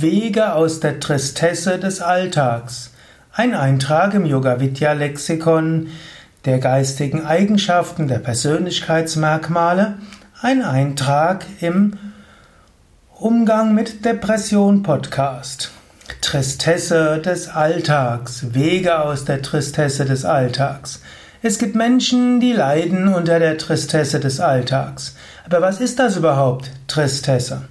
Wege aus der Tristesse des Alltags. Ein Eintrag im Yoga Vidya Lexikon der geistigen Eigenschaften der Persönlichkeitsmerkmale. Ein Eintrag im Umgang mit Depression Podcast. Tristesse des Alltags. Wege aus der Tristesse des Alltags. Es gibt Menschen, die leiden unter der Tristesse des Alltags. Aber was ist das überhaupt, Tristesse?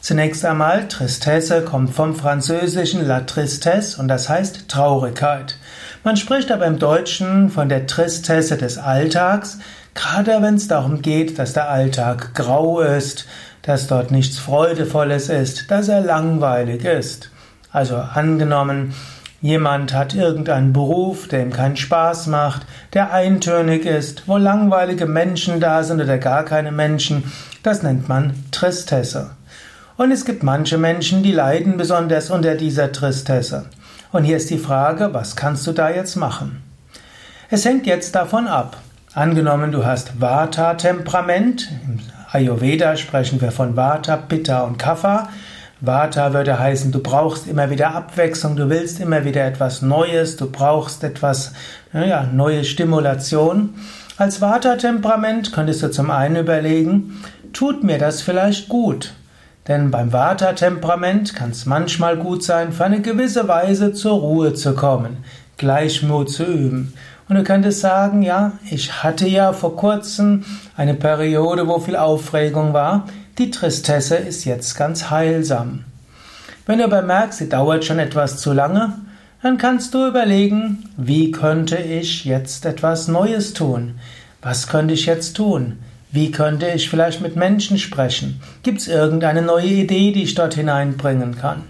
Zunächst einmal, Tristesse kommt vom französischen La Tristesse und das heißt Traurigkeit. Man spricht aber im Deutschen von der Tristesse des Alltags, gerade wenn es darum geht, dass der Alltag grau ist, dass dort nichts Freudevolles ist, dass er langweilig ist. Also angenommen, jemand hat irgendeinen Beruf, der ihm keinen Spaß macht, der eintönig ist, wo langweilige Menschen da sind oder gar keine Menschen, das nennt man Tristesse. Und es gibt manche Menschen, die leiden besonders unter dieser Tristesse. Und hier ist die Frage, was kannst du da jetzt machen? Es hängt jetzt davon ab. Angenommen, du hast Vata-Temperament. Im Ayurveda sprechen wir von Vata, Pitta und Kapha. Vata würde heißen, du brauchst immer wieder Abwechslung, du willst immer wieder etwas Neues, du brauchst etwas, naja, neue Stimulation. Als Vata-Temperament könntest du zum einen überlegen, tut mir das vielleicht gut? Denn beim Vata-Temperament kann es manchmal gut sein, für eine gewisse Weise zur Ruhe zu kommen, Gleichmut zu üben. Und du könntest sagen, ja, ich hatte ja vor kurzem eine Periode, wo viel Aufregung war. Die Tristesse ist jetzt ganz heilsam. Wenn du aber merkst, sie dauert schon etwas zu lange, dann kannst du überlegen, wie könnte ich jetzt etwas Neues tun? Was könnte ich jetzt tun? Wie könnte ich vielleicht mit Menschen sprechen? Gibt es irgendeine neue Idee, die ich dort hineinbringen kann?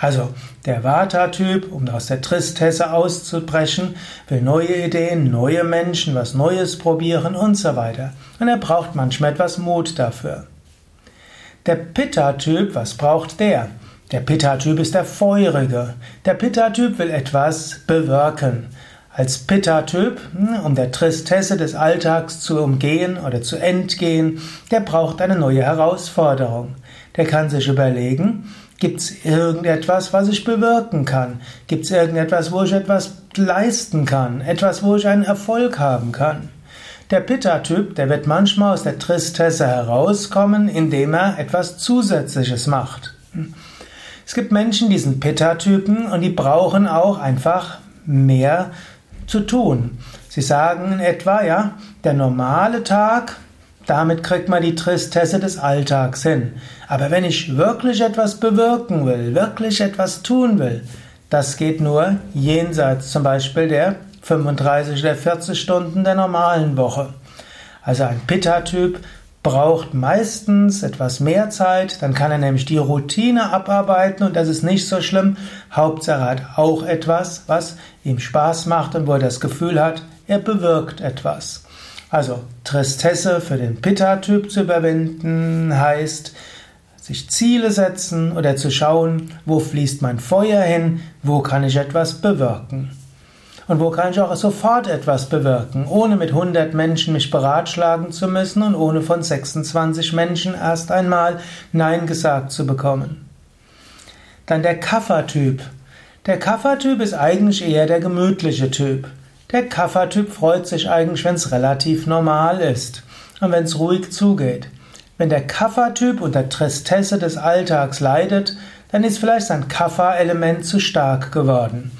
Also, der Vata-Typ, um aus der Tristesse auszubrechen, will neue Ideen, neue Menschen, was Neues probieren und so weiter. Und er braucht manchmal etwas Mut dafür. Der Pitta-Typ, was braucht der? Der Pitta-Typ ist der Feurige. Der Pitta-Typ will etwas bewirken. Als Pitta-Typ, hm, um der Tristesse des Alltags zu umgehen oder zu entgehen, der braucht eine neue Herausforderung. Der kann sich überlegen, gibt es irgendetwas, was ich bewirken kann? Gibt es irgendetwas, wo ich etwas leisten kann? Etwas, wo ich einen Erfolg haben kann? Der Pitta-Typ, der wird manchmal aus der Tristesse herauskommen, indem er etwas Zusätzliches macht. Hm. Es gibt Menschen, die sind Pitta-Typen und die brauchen auch einfach mehr zu tun. Sie sagen in etwa, ja, der normale Tag, damit kriegt man die Tristesse des Alltags hin. Aber wenn ich wirklich etwas bewirken will, wirklich etwas tun will, das geht nur jenseits zum Beispiel der 35 oder 40 Stunden der normalen Woche. Also ein Pitta-Typ braucht meistens etwas mehr Zeit, dann kann er nämlich die Routine abarbeiten und das ist nicht so schlimm. Hauptsache hat auch etwas, was ihm Spaß macht und wo er das Gefühl hat, er bewirkt etwas. Also Tristesse für den Pitta-Typ zu überwinden heißt, sich Ziele setzen oder zu schauen, wo fließt mein Feuer hin, wo kann ich etwas bewirken. Und wo kann ich auch sofort etwas bewirken, ohne mit 100 Menschen mich beratschlagen zu müssen und ohne von 26 Menschen erst einmal Nein gesagt zu bekommen. Dann der Kaffertyp. Der Kaffertyp ist eigentlich eher der gemütliche Typ. Der Kaffertyp freut sich eigentlich, wenn es relativ normal ist und wenn es ruhig zugeht. Wenn der Kaffertyp unter Tristesse des Alltags leidet, dann ist vielleicht sein Kaffer-Element zu stark geworden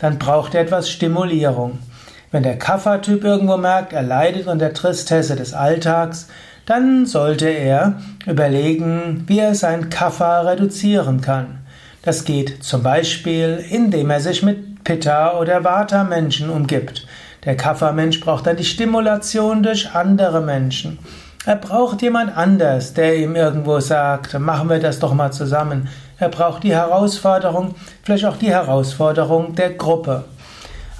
dann braucht er etwas Stimulierung. Wenn der Kaffertyp irgendwo merkt, er leidet unter der Tristesse des Alltags, dann sollte er überlegen, wie er sein Kaffer reduzieren kann. Das geht zum Beispiel, indem er sich mit Pitta oder Vata Menschen umgibt. Der Kaffermensch braucht dann die Stimulation durch andere Menschen. Er braucht jemand anders, der ihm irgendwo sagt, machen wir das doch mal zusammen. Er braucht die Herausforderung, vielleicht auch die Herausforderung der Gruppe.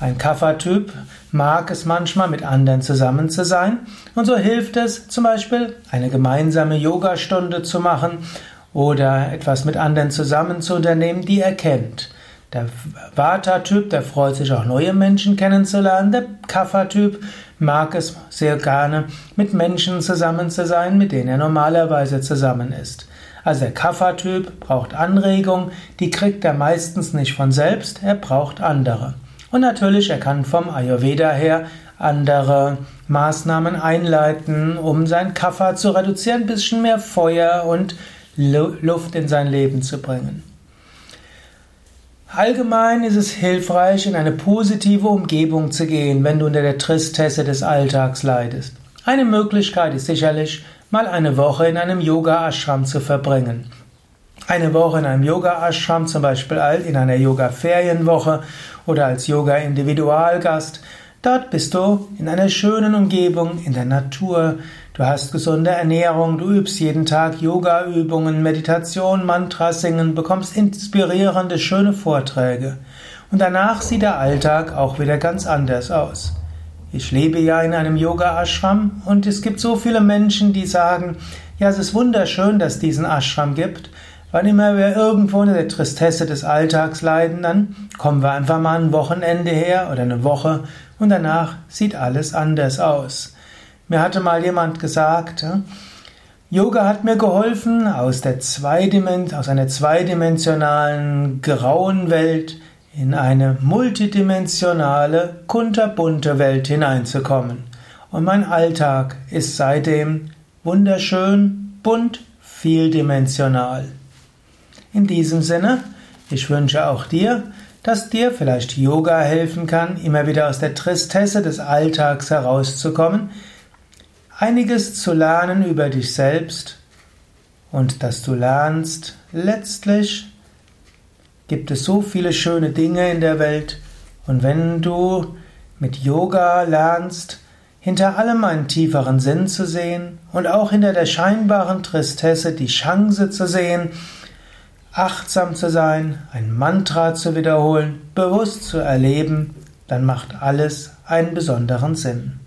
Ein Kaffertyp mag es manchmal, mit anderen zusammen zu sein. Und so hilft es zum Beispiel, eine gemeinsame Yogastunde zu machen oder etwas mit anderen zusammen zu unternehmen, die er kennt. Der Vata-Typ, der freut sich auch neue Menschen kennenzulernen. Der Kapha-Typ mag es sehr gerne, mit Menschen zusammen zu sein, mit denen er normalerweise zusammen ist. Also der Kapha-Typ braucht Anregung, die kriegt er meistens nicht von selbst, er braucht andere. Und natürlich, er kann vom Ayurveda her andere Maßnahmen einleiten, um sein Kapha zu reduzieren, ein bisschen mehr Feuer und Luft in sein Leben zu bringen. Allgemein ist es hilfreich, in eine positive Umgebung zu gehen, wenn du unter der Tristesse des Alltags leidest. Eine Möglichkeit ist sicherlich, mal eine Woche in einem Yoga-Ashram zu verbringen. Eine Woche in einem Yoga-Ashram, zum Beispiel in einer Yoga-Ferienwoche oder als Yoga-Individualgast, Dort bist du in einer schönen Umgebung, in der Natur. Du hast gesunde Ernährung, du übst jeden Tag Yoga-Übungen, Meditation, Mantra singen, bekommst inspirierende, schöne Vorträge. Und danach sieht der Alltag auch wieder ganz anders aus. Ich lebe ja in einem Yoga-Ashram und es gibt so viele Menschen, die sagen, ja, es ist wunderschön, dass es diesen Ashram gibt. Wann immer wir irgendwo in der Tristesse des Alltags leiden, dann kommen wir einfach mal ein Wochenende her oder eine Woche und danach sieht alles anders aus. Mir hatte mal jemand gesagt, Yoga hat mir geholfen, aus, der Zweidiment aus einer zweidimensionalen grauen Welt in eine multidimensionale, kunterbunte Welt hineinzukommen. Und mein Alltag ist seitdem wunderschön, bunt, vieldimensional. In diesem Sinne, ich wünsche auch dir, dass dir vielleicht Yoga helfen kann, immer wieder aus der Tristesse des Alltags herauszukommen, einiges zu lernen über dich selbst und dass du lernst, letztlich gibt es so viele schöne Dinge in der Welt und wenn du mit Yoga lernst, hinter allem einen tieferen Sinn zu sehen und auch hinter der scheinbaren Tristesse die Chance zu sehen, achtsam zu sein, ein Mantra zu wiederholen, bewusst zu erleben, dann macht alles einen besonderen Sinn.